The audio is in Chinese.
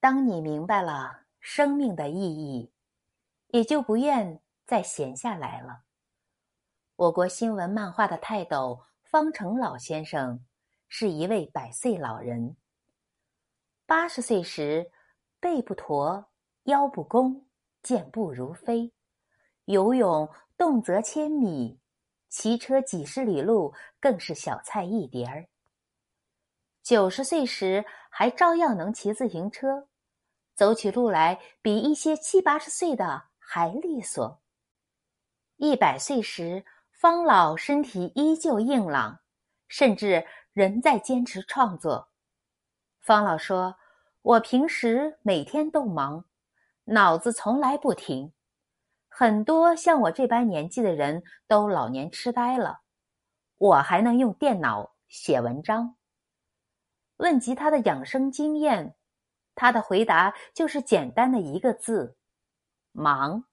当你明白了生命的意义，也就不愿再闲下来了。我国新闻漫画的泰斗方成老先生是一位百岁老人。八十岁时，背不驼，腰不弓，健步如飞，游泳动则千米，骑车几十里路更是小菜一碟儿。九十岁时还照样能骑自行车，走起路来比一些七八十岁的还利索。一百岁时，方老身体依旧硬朗，甚至仍在坚持创作。方老说：“我平时每天都忙，脑子从来不停。很多像我这般年纪的人都老年痴呆了，我还能用电脑写文章。”问及他的养生经验，他的回答就是简单的一个字：忙。